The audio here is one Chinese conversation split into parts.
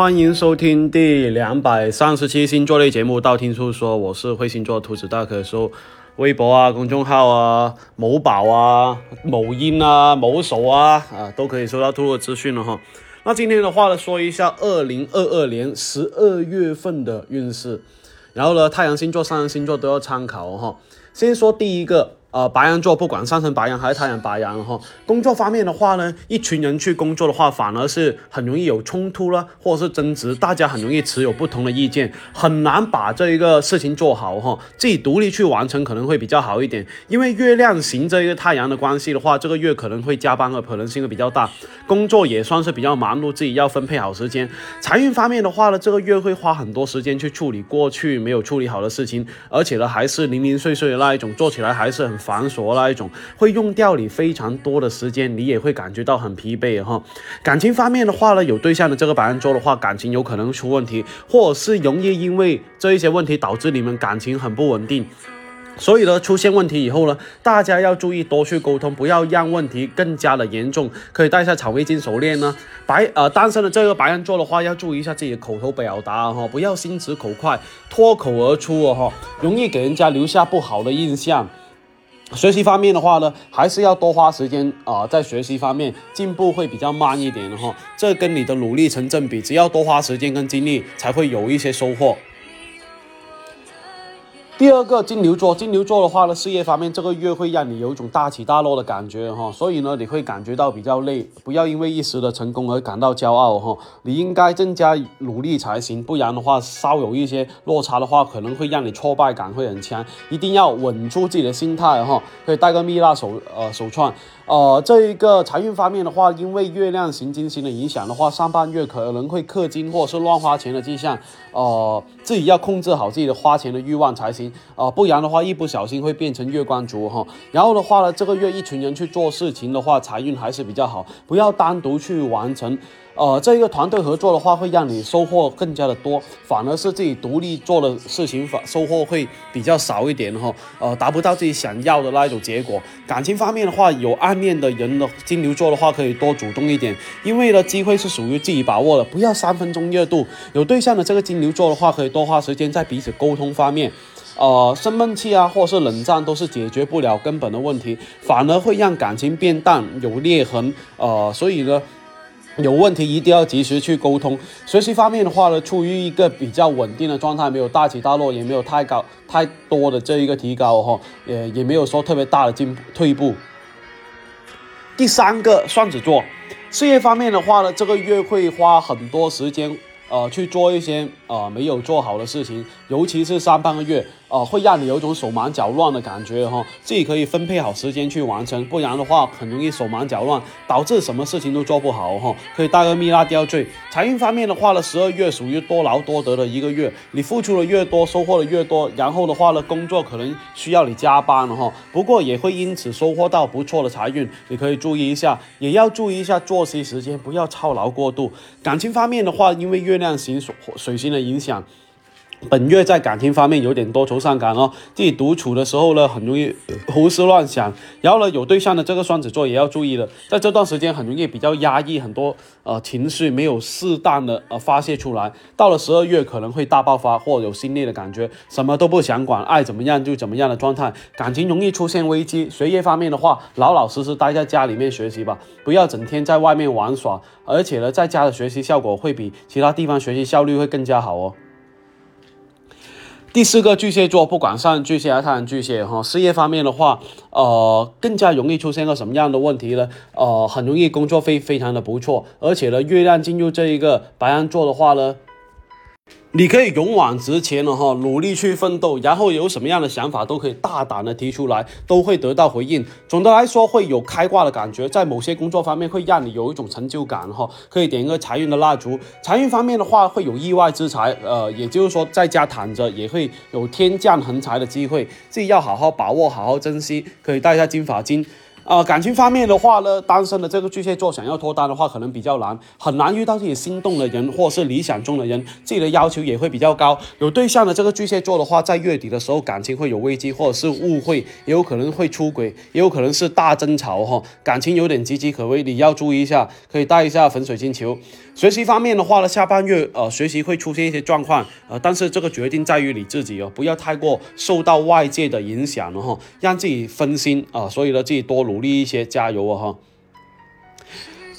欢迎收听第两百三十期星座类节目《道听途说》，我是会星座兔子，大可以搜微博啊、公众号啊、某宝啊、某音啊、某手啊啊，都可以收到兔兔的资讯了哈。那今天的话呢，说一下二零二二年十二月份的运势，然后呢，太阳星座、上升星座都要参考哈。先说第一个。呃，白羊座不管上升白羊还是太阳白羊哈，工作方面的话呢，一群人去工作的话，反而是很容易有冲突了，或者是争执，大家很容易持有不同的意见，很难把这一个事情做好哈。自己独立去完成可能会比较好一点，因为月亮行这一个太阳的关系的话，这个月可能会加班的可能性会比较大，工作也算是比较忙碌，自己要分配好时间。财运方面的话呢，这个月会花很多时间去处理过去没有处理好的事情，而且呢还是零零碎碎的那一种，做起来还是很。繁琐那一种，会用掉你非常多的时间，你也会感觉到很疲惫哈。感情方面的话呢，有对象的这个白羊座的话，感情有可能出问题，或者是容易因为这一些问题导致你们感情很不稳定。所以呢，出现问题以后呢，大家要注意多去沟通，不要让问题更加的严重。可以带下草莓金手链呢。白呃，单身的这个白羊座的话，要注意一下自己的口头表达哈，不要心直口快，脱口而出哦哈，容易给人家留下不好的印象。学习方面的话呢，还是要多花时间啊，在学习方面进步会比较慢一点的哈，这跟你的努力成正比，只要多花时间跟精力，才会有一些收获。第二个金牛座，金牛座的话呢，事业方面这个月会让你有一种大起大落的感觉哈，所以呢，你会感觉到比较累，不要因为一时的成功而感到骄傲哈，你应该更加努力才行，不然的话，稍有一些落差的话，可能会让你挫败感会很强，一定要稳住自己的心态哈，可以戴个蜜蜡手呃手串。呃，这一个财运方面的话，因为月亮行金星的影响的话，上半月可能会氪金或者是乱花钱的迹象，呃，自己要控制好自己的花钱的欲望才行，呃，不然的话一不小心会变成月光族哈。然后的话呢，这个月一群人去做事情的话，财运还是比较好，不要单独去完成。呃，这一个团队合作的话，会让你收获更加的多，反而是自己独立做的事情，反收获会比较少一点哈。呃，达不到自己想要的那一种结果。感情方面的话，有暗恋的人的金牛座的话，可以多主动一点，因为呢，机会是属于自己把握的，不要三分钟热度。有对象的这个金牛座的话，可以多花时间在彼此沟通方面。呃，生闷气啊，或是冷战，都是解决不了根本的问题，反而会让感情变淡，有裂痕。呃，所以呢。有问题一定要及时去沟通。学习方面的话呢，处于一个比较稳定的状态，没有大起大落，也没有太高太多的这一个提高哈，也也没有说特别大的进步退步。第三个双子座，事业方面的话呢，这个月会花很多时间呃去做一些呃没有做好的事情，尤其是上半个月。呃，会让你有种手忙脚乱的感觉哈，自己可以分配好时间去完成，不然的话很容易手忙脚乱，导致什么事情都做不好哈。可以带个蜜蜡吊坠。财运方面的话呢，十二月属于多劳多得的一个月，你付出的越多，收获的越多。然后的话呢，工作可能需要你加班了哈，不过也会因此收获到不错的财运，你可以注意一下，也要注意一下作息时间，不要操劳过度。感情方面的话，因为月亮行水水星的影响。本月在感情方面有点多愁善感哦，自己独处的时候呢，很容易胡思乱想。然后呢，有对象的这个双子座也要注意了，在这段时间很容易比较压抑，很多呃情绪没有适当的呃发泄出来。到了十二月可能会大爆发或有心累的感觉，什么都不想管，爱怎么样就怎么样的状态，感情容易出现危机。学业方面的话，老老实实待在家里面学习吧，不要整天在外面玩耍。而且呢，在家的学习效果会比其他地方学习效率会更加好哦。第四个巨蟹座，不管上巨蟹还是太阳巨蟹，哈，事业方面的话，呃，更加容易出现个什么样的问题呢？呃，很容易工作非非常的不错，而且呢，月亮进入这一个白羊座的话呢。你可以勇往直前了哈，努力去奋斗，然后有什么样的想法都可以大胆的提出来，都会得到回应。总的来说，会有开挂的感觉，在某些工作方面会让你有一种成就感哈。可以点一个财运的蜡烛。财运方面的话，会有意外之财，呃，也就是说在家躺着也会有天降横财的机会，自己要好好把握，好好珍惜。可以带一下金发金。啊，感情方面的话呢，单身的这个巨蟹座想要脱单的话，可能比较难，很难遇到自己心动的人，或者是理想中的人，自己的要求也会比较高。有对象的这个巨蟹座的话，在月底的时候，感情会有危机，或者是误会，也有可能会出轨，也有可能是大争吵哈，感情有点岌岌可危，你要注意一下，可以带一下粉水晶球。学习方面的话呢，下半月呃，学习会出现一些状况，呃，但是这个决定在于你自己哦，不要太过受到外界的影响了哈，让自己分心啊，所以呢，自己多努力一些，加油啊哈。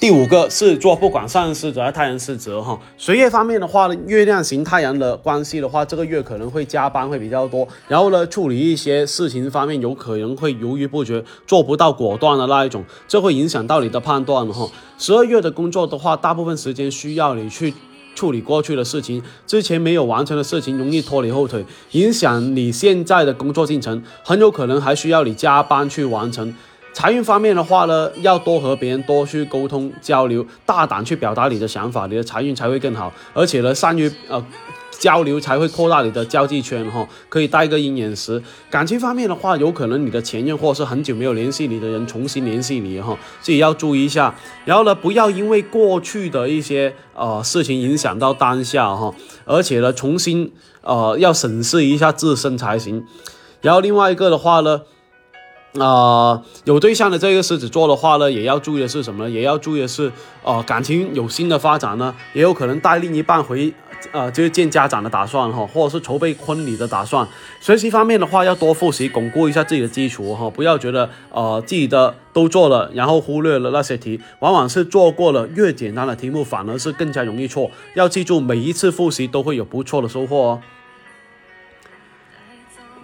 第五个是做不管上升狮子还是太阳狮子哈，学业方面的话呢，月亮型太阳的关系的话，这个月可能会加班会比较多，然后呢，处理一些事情方面有可能会犹豫不决，做不到果断的那一种，这会影响到你的判断哈。十二月的工作的话，大部分时间需要你去处理过去的事情，之前没有完成的事情容易拖你后腿，影响你现在的工作进程，很有可能还需要你加班去完成。财运方面的话呢，要多和别人多去沟通交流，大胆去表达你的想法，你的财运才会更好。而且呢，善于呃交流才会扩大你的交际圈哈。可以带个鹰眼石。感情方面的话，有可能你的前任或者是很久没有联系你的人重新联系你哈，自己要注意一下。然后呢，不要因为过去的一些呃事情影响到当下哈，而且呢，重新呃要审视一下自身才行。然后另外一个的话呢。啊，有对象的这个狮子座的话呢，也要注意的是什么呢？也要注意的是，呃，感情有新的发展呢，也有可能带另一半回，呃，就是见家长的打算哈，或者是筹备婚礼的打算。学习方面的话，要多复习，巩固一下自己的基础哈，不要觉得呃自己的都做了，然后忽略了那些题，往往是做过了越简单的题目，反而是更加容易错。要记住，每一次复习都会有不错的收获哦。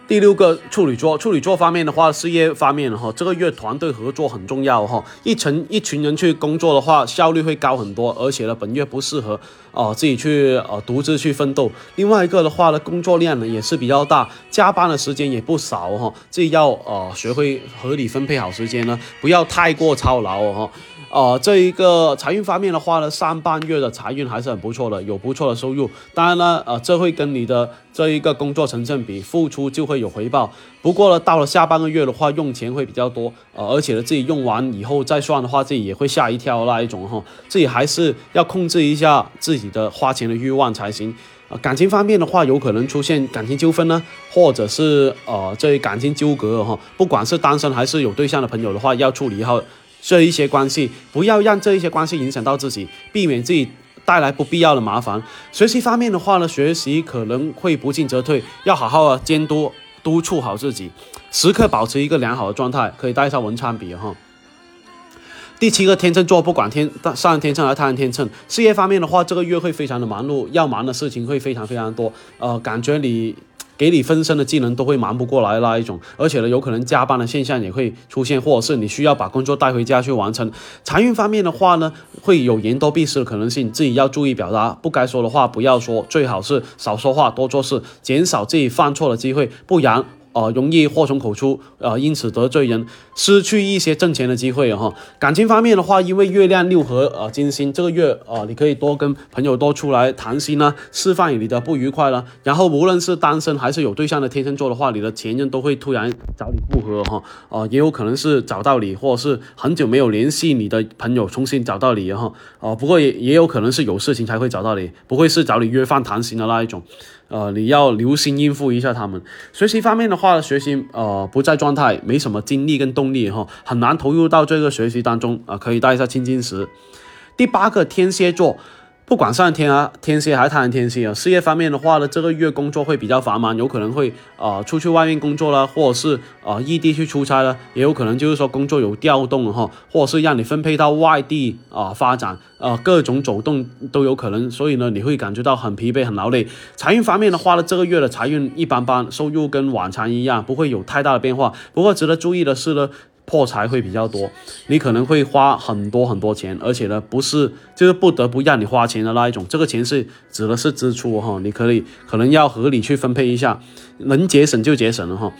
第六个处女座，处女座方面的话，事业方面哈，这个月团队合作很重要哈，一群一群人去工作的话，效率会高很多，而且呢，本月不适合哦自己去呃独自去奋斗。另外一个的话呢，工作量呢也是比较大，加班的时间也不少哈，自己要呃学会合理分配好时间呢，不要太过操劳哈。呃，这一个财运方面的话呢，上半月的财运还是很不错的，有不错的收入。当然呢，呃，这会跟你的这一个工作成正比，付出就会有回报。不过呢，到了下半个月的话，用钱会比较多，呃，而且呢，自己用完以后再算的话，自己也会吓一跳那一种哈。自己还是要控制一下自己的花钱的欲望才行。啊，感情方面的话，有可能出现感情纠纷呢，或者是呃，这感情纠葛哈。不管是单身还是有对象的朋友的话，要处理好。这一些关系，不要让这一些关系影响到自己，避免自己带来不必要的麻烦。学习方面的话呢，学习可能会不进则退，要好好的监督督促好自己，时刻保持一个良好的状态。可以带上文昌笔哈。第七个天秤座，不管天上天秤还是太阳天秤，事业方面的话，这个月会非常的忙碌，要忙的事情会非常非常多。呃，感觉你。给你分身的技能都会忙不过来那一种，而且呢，有可能加班的现象也会出现，或者是你需要把工作带回家去完成。财运方面的话呢，会有言多必失的可能性，自己要注意表达，不该说的话不要说，最好是少说话多做事，减少自己犯错的机会，不然。呃，容易祸从口出，呃，因此得罪人，失去一些挣钱的机会哈。感情方面的话，因为月亮六合呃金星，这个月呃，你可以多跟朋友多出来谈心呢，释放你的不愉快了。然后无论是单身还是有对象的天秤座的话，你的前任都会突然找你复合哈，呃，也有可能是找到你，或者是很久没有联系你的朋友重新找到你哈。哦，不过也也有可能是有事情才会找到你，不会是找你约饭谈心的那一种。呃，你要留心应付一下他们。学习方面的话，学习呃不在状态，没什么精力跟动力哈，很难投入到这个学习当中啊。可以带一下青金石。第八个天蝎座。不管上天啊，天蝎还是太阳天蝎啊，事业方面的话呢，这个月工作会比较繁忙，有可能会啊出去外面工作了，或者是啊异地去出差了，也有可能就是说工作有调动哈，或者是让你分配到外地啊发展，呃各种走动都有可能，所以呢你会感觉到很疲惫很劳累。财运方面的话呢，这个月的财运一般般，收入跟往常一样，不会有太大的变化。不过值得注意的是呢。破财会比较多，你可能会花很多很多钱，而且呢，不是就是不得不让你花钱的那一种，这个钱是指的是支出哈，你可以可能要合理去分配一下，能节省就节省了哈。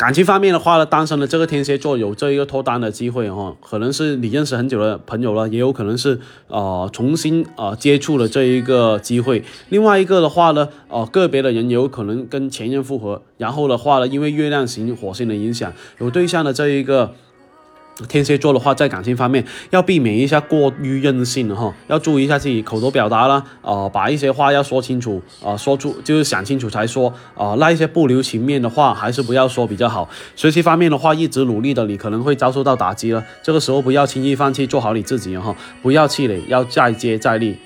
感情方面的话呢，单身的这个天蝎座有这一个脱单的机会哈，可能是你认识很久的朋友了，也有可能是呃重新呃接触了这一个机会。另外一个的话呢，呃个别的人有可能跟前任复合，然后的话呢，因为月亮型火星的影响，有对象的这一个天蝎座的话，在感情方面要避免一下过于任性哈，要注意一下自己口头表达啦，呃，把一些话要说清楚，呃，说出就是想清楚才说，啊，那一些不留情面的话还是不要说比较好。学习方面的话，一直努力的你可能会遭受到打击了，这个时候不要轻易放弃，做好你自己哈，不要气馁，要再接再厉。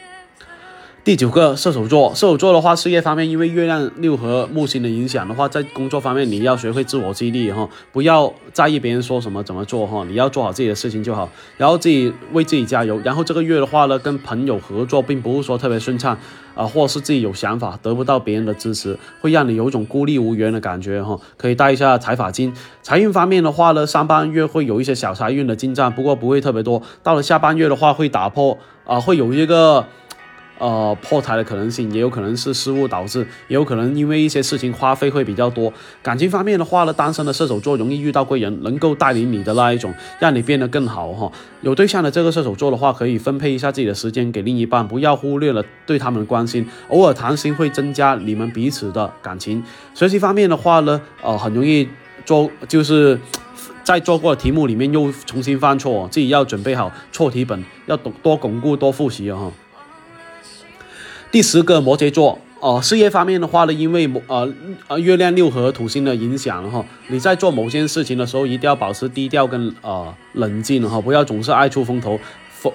第九个射手座，射手座的话，事业方面因为月亮六合木星的影响的话，在工作方面你要学会自我激励哈，不要在意别人说什么怎么做哈，你要做好自己的事情就好，然后自己为自己加油。然后这个月的话呢，跟朋友合作并不是说特别顺畅啊，或是自己有想法得不到别人的支持，会让你有种孤立无援的感觉哈。可以带一下财法金。财运方面的话呢，上半月会有一些小财运的进账，不过不会特别多。到了下半月的话，会打破啊，会有一个。呃，破财的可能性也有可能是失误导致，也有可能因为一些事情花费会比较多。感情方面的话呢，单身的射手座容易遇到贵人，能够带领你的那一种，让你变得更好哈。有对象的这个射手座的话，可以分配一下自己的时间给另一半，不要忽略了对他们的关心，偶尔谈心会增加你们彼此的感情。学习方面的话呢，呃，很容易做，就是在做过的题目里面又重新犯错，自己要准备好错题本，要多多巩固多复习哈。第十个摩羯座，呃，事业方面的话呢，因为呃呃月亮六合土星的影响哈，你在做某件事情的时候，一定要保持低调跟呃冷静哈，不要总是爱出风头。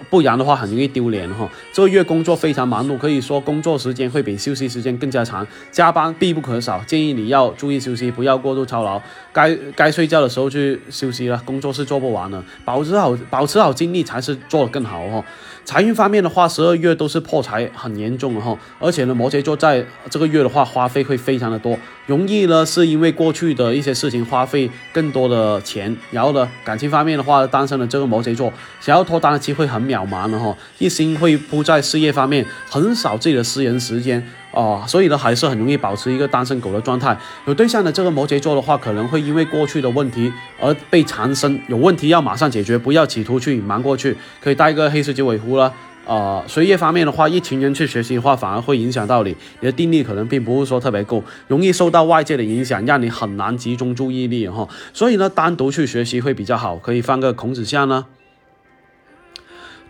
不然的话很容易丢脸哈。这个月工作非常忙碌，可以说工作时间会比休息时间更加长，加班必不可少。建议你要注意休息，不要过度操劳。该该睡觉的时候去休息了，工作是做不完的。保持好保持好精力才是做得更好哈。财运方面的话，十二月都是破财很严重的哈，而且呢，摩羯座在这个月的话花费会非常的多，容易呢是因为过去的一些事情花费更多的钱。然后呢，感情方面的话，单身的这个摩羯座想要脱单的机会很渺茫的哈，一心会扑在事业方面，很少自己的私人时间。哦，所以呢，还是很容易保持一个单身狗的状态。有对象的这个摩羯座的话，可能会因为过去的问题而被缠身，有问题要马上解决，不要企图去隐瞒过去。可以带一个黑色九尾狐了。啊，学业方面的话，一群人去学习的话，反而会影响到你，你的定力可能并不是说特别够，容易受到外界的影响，让你很难集中注意力哈。所以呢，单独去学习会比较好，可以放个孔子像呢。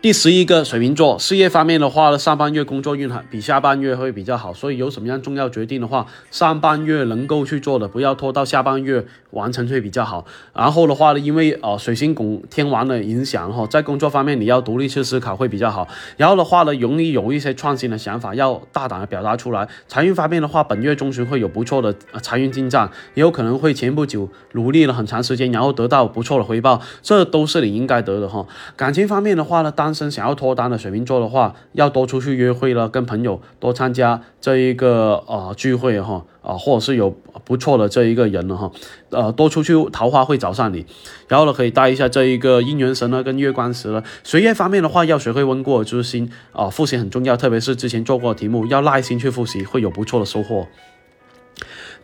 第十一个水瓶座，事业方面的话呢，上半月工作运还比下半月会比较好，所以有什么样重要决定的话，上半月能够去做的，不要拖到下半月完成会比较好。然后的话呢，因为呃水星拱天王的影响哈，在工作方面你要独立去思考会比较好。然后的话呢，容易有一些创新的想法，要大胆的表达出来。财运方面的话，本月中旬会有不错的财运进账，也有可能会前不久努力了很长时间，然后得到不错的回报，这都是你应该得的哈。感情方面的话呢，当单身想要脱单的水瓶座的话，要多出去约会了，跟朋友多参加这一个呃聚会哈啊，或者是有不错的这一个人了哈，呃，多出去桃花会找上你，然后呢，可以带一下这一个姻缘神呢跟月光石了。学业方面的话，要学会温故而知新啊，复习很重要，特别是之前做过的题目，要耐心去复习，会有不错的收获。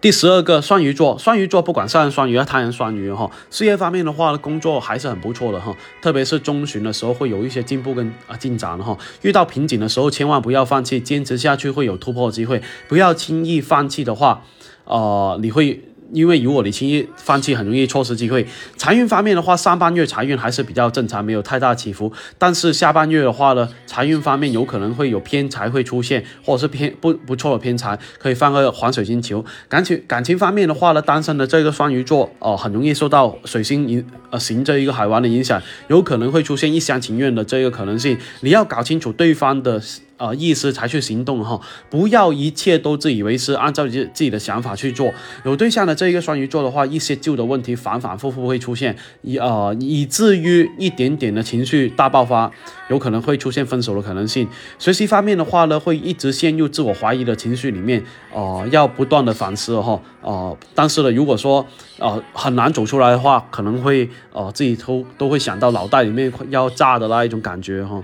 第十二个双鱼座，双鱼座不管上人双鱼还是他人双鱼哈，事业方面的话，工作还是很不错的哈，特别是中旬的时候会有一些进步跟啊进展哈。遇到瓶颈的时候，千万不要放弃，坚持下去会有突破机会，不要轻易放弃的话，呃，你会。因为如果你轻易放弃，很容易错失机会。财运方面的话，上半月财运还是比较正常，没有太大起伏。但是下半月的话呢，财运方面有可能会有偏财会出现，或者是偏不不错的偏财，可以放个黄水晶球。感情感情方面的话呢，单身的这个双鱼座哦，很容易受到水星影呃行这一个海王的影响，有可能会出现一厢情愿的这个可能性。你要搞清楚对方的。呃，意思才去行动哈，不要一切都自以为是，按照自自己的想法去做。有对象的这一个双鱼座的话，一些旧的问题反反复复会出现，以呃以至于一点点的情绪大爆发，有可能会出现分手的可能性。学习方面的话呢，会一直陷入自我怀疑的情绪里面，呃，要不断的反思哈，呃，但是呢，如果说呃很难走出来的话，可能会呃自己都都会想到脑袋里面要炸的那一种感觉哈。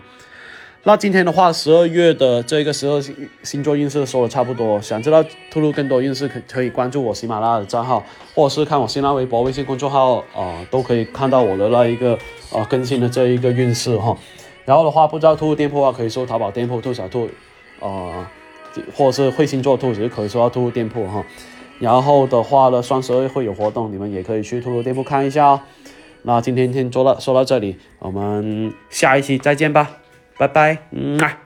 那今天的话，十二月的这个十二星星座运势说的差不多。想知道透露更多运势，可可以关注我喜马拉雅的账号，或者是看我新浪微博、微信公众号啊，都可以看到我的那一个呃更新的这一个运势哈。然后的话，不知道兔兔店铺的话，可以搜淘宝店铺兔小兔，呃，或者是会星座兔子可以搜到兔兔店铺哈。然后的话呢，双十二会有活动，你们也可以去兔兔店铺看一下哦。那今天先做到说到这里，我们下一期再见吧，Bye bye.